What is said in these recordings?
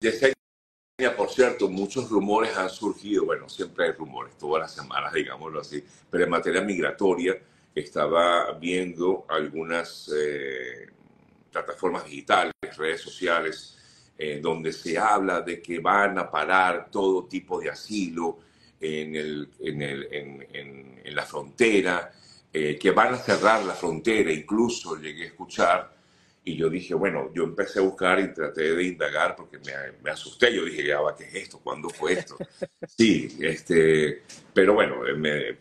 Yesenia, por cierto, muchos rumores han surgido, bueno, siempre hay rumores, todas las semanas, digámoslo así, pero en materia migratoria estaba viendo algunas eh, plataformas digitales, redes sociales, eh, donde se habla de que van a parar todo tipo de asilo en, la frontera, eh, que van a cerrar la frontera, incluso llegué a escuchar, y yo dije, bueno, yo empecé a buscar y traté de indagar porque me, me asusté, yo dije, ya va, ¿qué es esto? ¿Cuándo fue esto? Sí, este, pero bueno,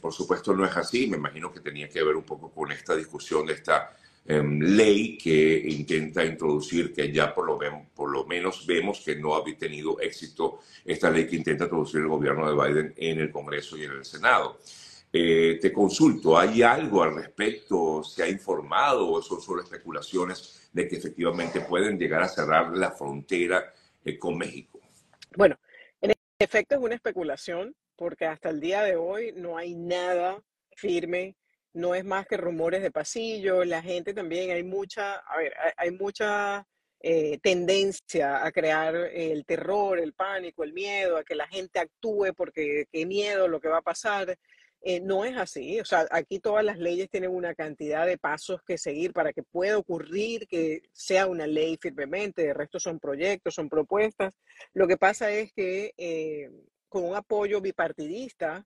por supuesto no es así, me imagino que tenía que ver un poco con esta discusión de esta Em, ley que intenta introducir, que ya por lo, por lo menos vemos que no ha tenido éxito esta ley que intenta introducir el gobierno de Biden en el Congreso y en el Senado. Eh, te consulto, ¿hay algo al respecto? ¿Se ha informado o son solo especulaciones de que efectivamente pueden llegar a cerrar la frontera eh, con México? Bueno, en efecto es una especulación porque hasta el día de hoy no hay nada firme no es más que rumores de pasillo, la gente también, hay mucha, a ver, hay, mucha eh, tendencia a crear el terror, el pánico, el miedo, a que la gente actúe porque qué miedo lo que va a pasar. Eh, no es así, o sea, aquí todas las leyes tienen una cantidad de pasos que seguir para que pueda ocurrir que sea una ley firmemente, de resto son proyectos, son propuestas. Lo que pasa es que eh, con un apoyo bipartidista,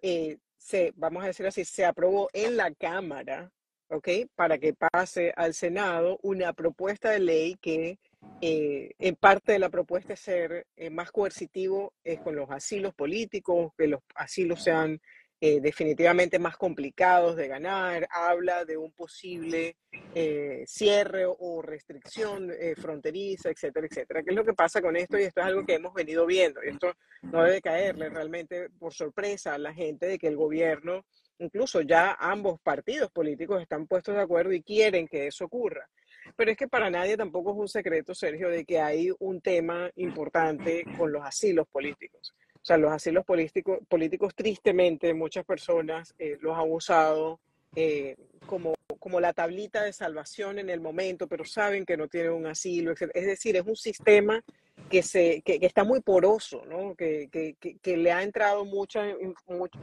se, vamos a decir así, se aprobó en la Cámara, ¿ok? Para que pase al Senado una propuesta de ley que eh, en parte de la propuesta es ser eh, más coercitivo es con los asilos políticos, que los asilos sean eh, definitivamente más complicados de ganar, habla de un posible eh, cierre o restricción eh, fronteriza, etcétera, etcétera. ¿Qué es lo que pasa con esto? Y esto es algo que hemos venido viendo. Y esto no debe caerle realmente por sorpresa a la gente de que el gobierno, incluso ya ambos partidos políticos están puestos de acuerdo y quieren que eso ocurra. Pero es que para nadie tampoco es un secreto, Sergio, de que hay un tema importante con los asilos políticos. O sea, los asilos políticos, políticos tristemente, muchas personas eh, los han usado eh, como, como la tablita de salvación en el momento, pero saben que no tienen un asilo. Es decir, es un sistema que, se, que, está muy poroso, ¿no? que, que, que le ha entrado mucha,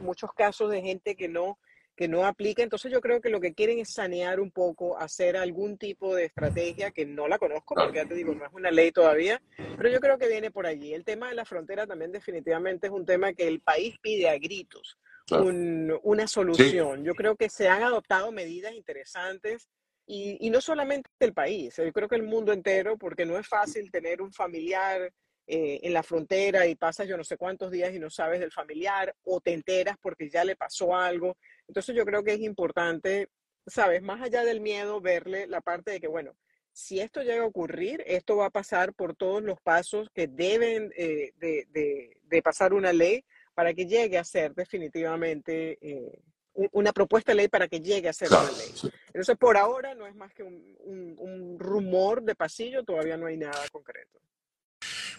muchos casos de gente que no que no aplica. Entonces yo creo que lo que quieren es sanear un poco, hacer algún tipo de estrategia que no la conozco, porque ya te digo, no es una ley todavía, pero yo creo que viene por allí. El tema de la frontera también definitivamente es un tema que el país pide a gritos. una solución. Yo creo que se han adoptado medidas interesantes y, y, no solamente el país, yo creo que el mundo entero, porque no es fácil tener un familiar eh, en la frontera y pasas yo no sé cuántos días y no sabes del familiar o te enteras porque ya le pasó algo. Entonces yo creo que es importante, sabes, más allá del miedo, verle la parte de que, bueno, si esto llega a ocurrir, esto va a pasar por todos los pasos que deben eh, de, de, pasar una ley para que llegue a ser definitivamente eh, una propuesta de ley para que llegue a ser una ley. Entonces, por ahora no es más que un, un rumor de pasillo, todavía no hay nada concreto.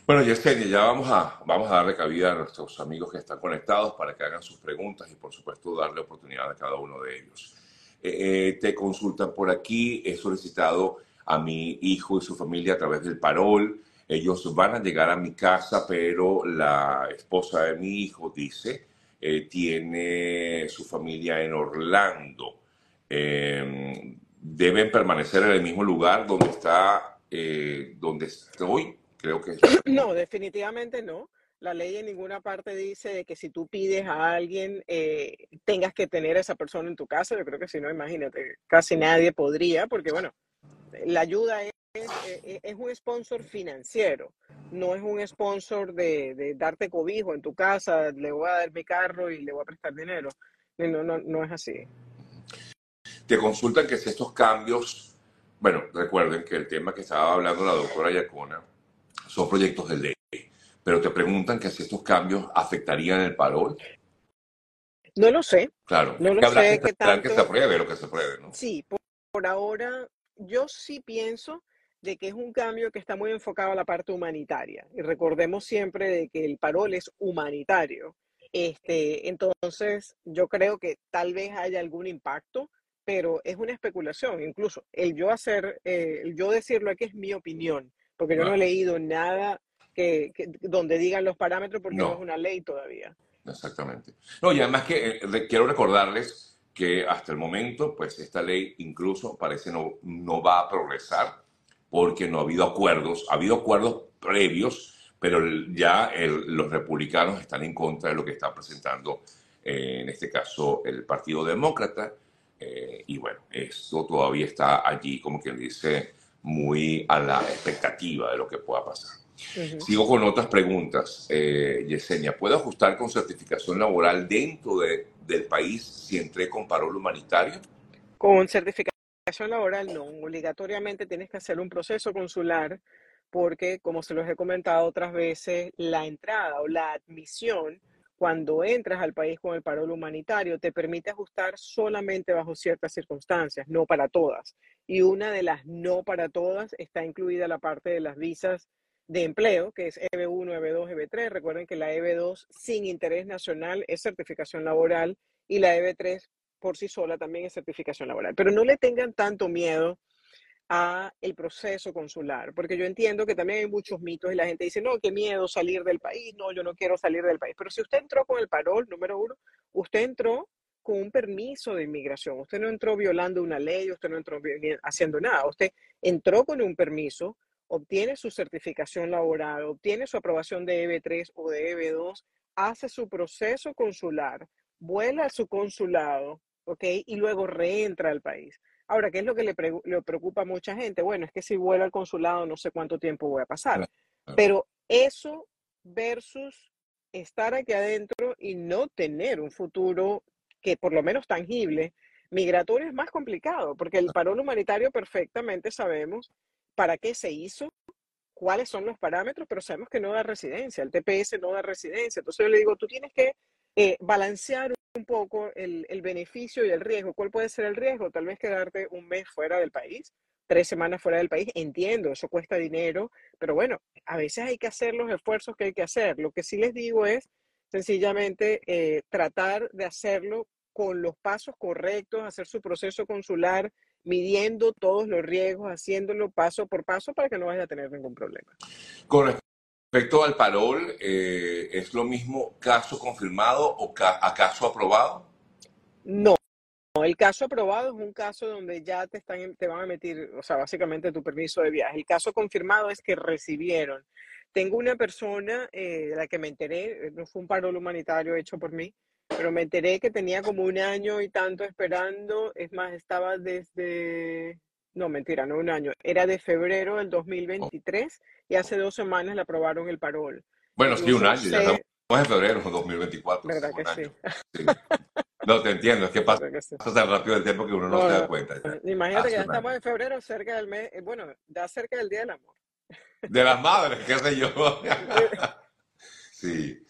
Bueno, Yesenia, ya vamos a, vamos a darle cabida a nuestros amigos que están conectados para que hagan sus preguntas y, por supuesto, darle oportunidad a cada uno de ellos. Eh, eh, te consultan por aquí, he solicitado a mi hijo y su familia a través del parol. Ellos van a llegar a mi casa, pero la esposa de mi hijo dice, eh, tiene su familia en Orlando. Em, deben permanecer en el mismo lugar donde está, donde estoy Creo que... No, definitivamente no. La ley en ninguna parte dice que si tú pides a alguien eh, tengas que tener a esa persona en tu casa. Yo creo que si no, imagínate, casi nadie podría, porque bueno, la ayuda es, eh, es, un sponsor financiero, no es un sponsor de, de, darte cobijo en tu casa, le voy a dar mi carro y le voy a prestar dinero. No, no, no es así. Te consultan que si estos cambios, bueno, recuerden que el tema que estaba hablando la doctora Yacona, son proyectos de ley, pero te preguntan que si estos cambios afectarían el parol. No lo sé. Claro, no lo sé. Que, tanto... que se apruebe lo que se apruebe, ¿no? Sí, por, ahora yo sí pienso de que es un cambio que está muy enfocado a la parte humanitaria. Y recordemos siempre de que el parol es humanitario. Este, entonces, yo creo que tal vez haya algún impacto, pero es una especulación. Incluso el yo hacer, eh, el yo decirlo aquí es mi opinión porque yo no he leído nada que, donde digan los parámetros porque no. es una ley todavía. Exactamente. No, y además que eh, quiero recordarles que hasta el momento, pues esta ley incluso parece no, no va a progresar porque no ha habido acuerdos, ha habido acuerdos previos, pero ya los republicanos están en contra de lo que está presentando, eh, en este caso, el Partido Demócrata. Eh, y bueno, esto todavía está allí, como quien dice, muy a la expectativa de lo que pueda pasar. Sigo con otras preguntas. Eh, Yesenia, ¿puedo ajustar con certificación laboral dentro de, del país si entré con parol humanitario? Con certificación laboral no, obligatoriamente tienes que hacer un proceso consular porque, como se los he comentado otras veces, la entrada o la admisión cuando entras al país con el parol humanitario te permite ajustar solamente bajo ciertas circunstancias, no para todas. Y una de las no para todas está incluida la parte de las visas de empleo, que es EB1, EB2, EB3. Recuerden que la EB2 sin interés nacional es certificación laboral y la EB3 por sí sola también es certificación laboral. Pero no le tengan tanto miedo a el proceso consular, porque yo entiendo que también hay muchos mitos y la gente dice, no, qué miedo salir del país, no, yo no quiero salir del país. Pero si usted entró con el parol, número uno, usted entró con un permiso de inmigración, usted no entró violando una ley, usted no entró haciendo nada, usted entró con un permiso, obtiene su certificación laboral, obtiene su aprobación de EB3 o de EB2, hace su proceso consular, vuela a su consulado, ¿ok? Y luego reentra al país. Ahora, ¿qué es lo que le, preocupa a mucha gente? Bueno, es que si vuelvo al consulado no sé cuánto tiempo voy a pasar. Pero eso versus estar aquí adentro y no tener un futuro que por lo menos tangible, migratorio es más complicado, porque el parón humanitario perfectamente sabemos para qué se hizo, cuáles son los parámetros, pero sabemos que no da residencia, el TPS no da residencia. Entonces yo le digo, tú tienes que eh, balancear un poco el, el, beneficio y el riesgo. ¿Cuál puede ser el riesgo? Tal vez quedarte un mes fuera del país, tres semanas fuera del país. Entiendo, eso cuesta dinero, pero bueno, a veces hay que hacer los esfuerzos que hay que hacer. Lo que sí les digo es sencillamente eh, tratar de hacerlo con los pasos correctos, hacer su proceso consular, midiendo todos los riesgos, haciéndolo paso por paso para que no vaya a tener ningún problema. Correcto. Respecto al parol, eh, ¿es lo mismo caso confirmado o a caso aprobado? No, el caso aprobado es un caso donde ya te, están, te van a emitir, o sea, básicamente tu permiso de viaje. El caso confirmado es que recibieron. Tengo una persona eh, de la que me enteré, no fue un parol humanitario hecho por mí, pero me enteré que tenía como un año y tanto esperando. Es más, estaba desde no, mentira, no un año. Era de febrero del 2023 y hace dos semanas le aprobaron el parol. Bueno, sí, un año, ya estamos en febrero del 2024. ¿Verdad que sí? No, te entiendo, es que pasa, tan rápido el tiempo que uno no, se da cuenta. Imagínate que ya estamos en febrero, cerca del mes, eh, bueno, ya cerca del Día del Amor. De las madres, qué sé yo. sí.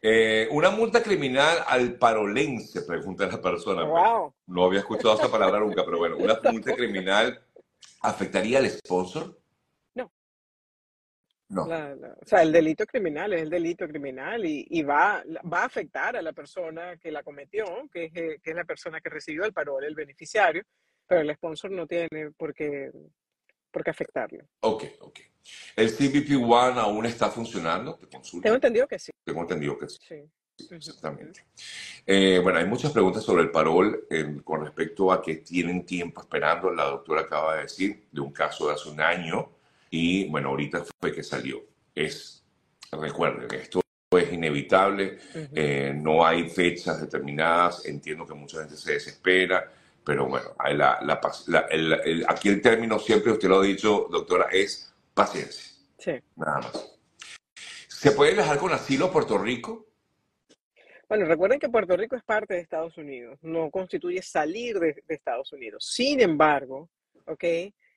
Eh, una multa criminal al parolense, pregunta la persona. No había escuchado esa palabra nunca, pero bueno, ¿una multa criminal afectaría al sponsor? No. No. o sea, el delito criminal es el delito criminal y, va, va a afectar a la persona que la cometió, que es, eh, que es la persona que recibió el parol, el beneficiario, pero el sponsor no tiene por qué, por qué afectarlo. Ok, ok. ¿El CBP One aún está funcionando? ¿Te Tengo entendido que sí. Tengo entendido que sí. sí. exactamente. Eh, bueno, hay muchas preguntas sobre el parol con respecto a que tienen tiempo esperando. La doctora acaba de decir de un caso de hace un año y bueno, ahorita fue que salió. Es, recuerden, esto es inevitable, eh, no hay fechas determinadas, entiendo que mucha gente se desespera, pero bueno, la, aquí el término siempre, usted lo ha dicho, doctora, es Paciencia. Sí. Nada más. ¿Se puede viajar con asilo a Puerto Rico? Bueno, recuerden que Puerto Rico es parte de Estados Unidos, no constituye salir de, Estados Unidos. Sin embargo, ¿ok?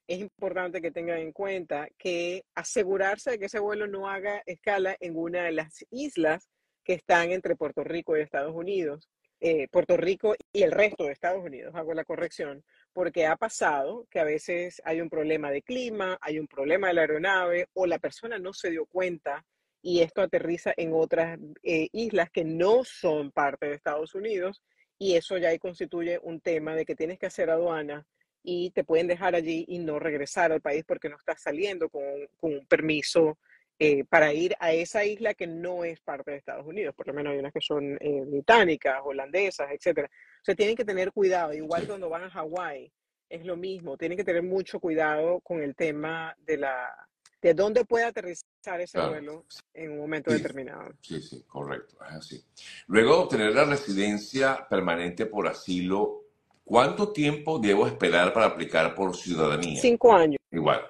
Es importante que tengan en cuenta que asegurarse de que ese vuelo no haga escala en una de las islas que están entre Puerto Rico y Estados Unidos, eh, Puerto Rico y el resto de Estados Unidos, hago la corrección, porque ha pasado que a veces hay un problema de clima, hay un problema de la aeronave o la persona no se dio cuenta y esto aterriza en otras eh, islas que no son parte de Estados Unidos y eso ya constituye un tema de que tienes que hacer aduana y te pueden dejar allí y no regresar al país porque no estás saliendo con, un permiso eh, para ir a esa isla que no es parte de Estados Unidos. Por lo menos hay unas que son eh, británicas, holandesas, etc. O sea, tienen que tener cuidado, igual cuando van a Hawái, es lo mismo, tienen que tener mucho cuidado con el tema de la de dónde puede aterrizar ese vuelo en un momento determinado. Sí, sí, correcto, es así. Luego de obtener la residencia permanente por asilo, ¿cuánto tiempo debo esperar para aplicar por ciudadanía? Cinco años. Igual.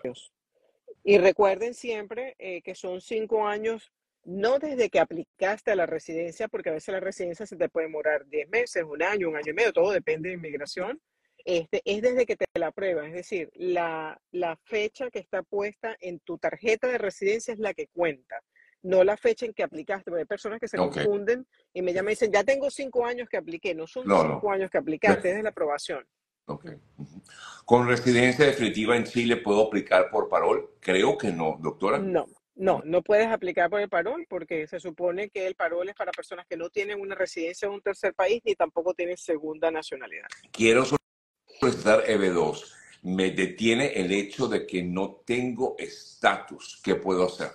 Y recuerden siempre eh, que son cinco años, no desde que aplicaste a la residencia, porque a veces la residencia se te puede demorar diez meses, un año, un año y medio, todo depende de inmigración, este, es desde que te la aprueban, es decir, la, fecha que está puesta en tu tarjeta de residencia es la que cuenta, no la fecha en que aplicaste, porque hay personas que se confunden y me llaman y dicen, ya tengo cinco años que apliqué, no son cinco años que aplicaste, es la aprobación. ¿Con residencia definitiva en Chile puedo aplicar por parol? Creo que no, doctora. No, no, no puedes aplicar por el parol porque se supone que el parol es para personas que no tienen una residencia en un tercer país ni tampoco tienen segunda nacionalidad. Quiero solicitar EB2, me detiene el hecho de que no tengo estatus. ¿Qué puedo hacer?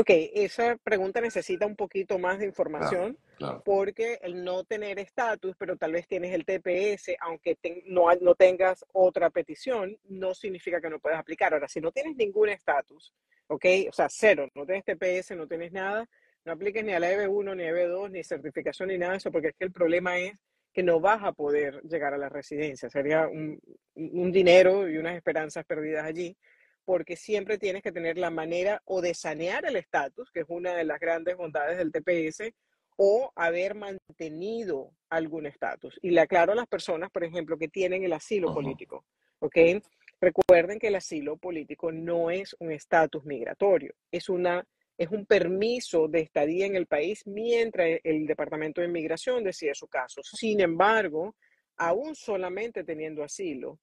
Ok, esa pregunta necesita un poquito más de información porque el no tener estatus, pero tal vez tienes el TPS, aunque no, no tengas otra petición, no significa que no puedas aplicar. Ahora, si no tienes ningún estatus, ok, o sea, cero, no tienes TPS, no tienes nada, no apliques ni a la EB1, ni a EB2, ni certificación, ni nada de eso, porque es que el problema es que no vas a poder llegar a la residencia. Sería un, dinero y unas esperanzas perdidas allí, porque siempre tienes que tener la manera o de sanear el estatus, que es una de las grandes bondades del TPS, o haber mantenido algún estatus. Y le aclaro a las personas, por ejemplo, que tienen el asilo político, ¿ok? Recuerden que el asilo político no es un estatus migratorio, es una es un permiso de estadía en el país mientras el Departamento de Inmigración decide su caso. Sin embargo, aún solamente teniendo asilo,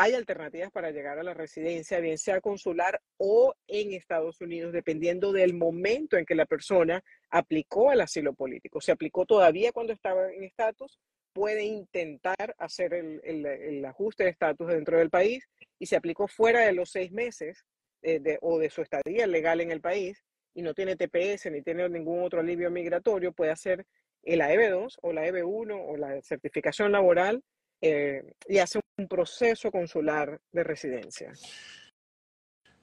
hay alternativas para llegar a la residencia, bien sea consular o en Estados Unidos, dependiendo del momento en que la persona aplicó al asilo político. Se aplicó todavía cuando estaba en estatus, puede intentar hacer el, ajuste de estatus dentro del país y se aplicó fuera de los seis meses eh, o de su estadía legal en el país, y no tiene TPS ni tiene ningún otro alivio migratorio, puede hacer el AEB2 o la EB1 o la certificación laboral eh, y hace un proceso consular de residencia.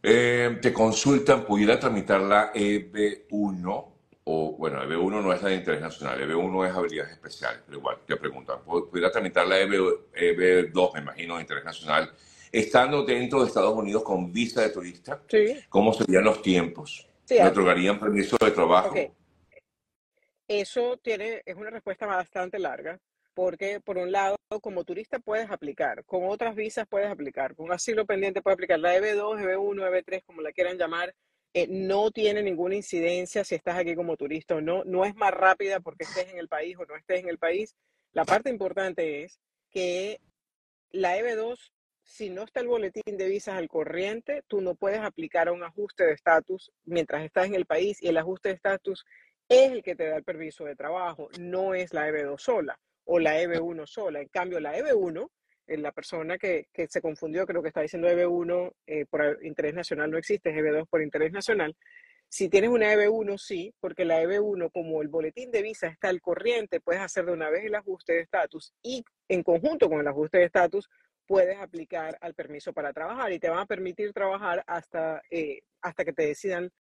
Eh, te consultan, ¿pudiera tramitar la EB1? O, bueno, EB1 no es la de interés nacional, EB1 es habilidades especiales, pero igual, te preguntan, ¿pudiera tramitar la EB, EB2, me imagino, de interés nacional, estando dentro de Estados Unidos con visa de turista? Sí. ¿Cómo serían los tiempos? Sí, ¿Me otorgarían permiso de trabajo? Eso tiene, es una respuesta bastante larga, porque por un lado, como turista puedes aplicar, con otras visas puedes aplicar, con asilo pendiente puedes aplicar, la EB2, EB1, EB3, como la quieran llamar, eh, no tiene ninguna incidencia si estás aquí como turista o no, no es más rápida porque estés en el país o no estés en el país. La parte importante es que la EB2 si no está el boletín de visas al corriente, tú no puedes aplicar a un ajuste de estatus mientras estás en el país y el ajuste de estatus es el que te da el permiso de trabajo, no es la EB2 sola o la EB1 sola. En cambio, la EB1, eh, la persona que, se confundió, creo que está diciendo EB1 eh, por interés nacional no existe, es EB2 por interés nacional. Si tienes una EB1, sí, porque la EB1, como el boletín de visa está al corriente, puedes hacer de una vez el ajuste de estatus y en conjunto con el ajuste de estatus puedes aplicar al permiso para trabajar y te van a permitir trabajar hasta, eh, hasta que te decidan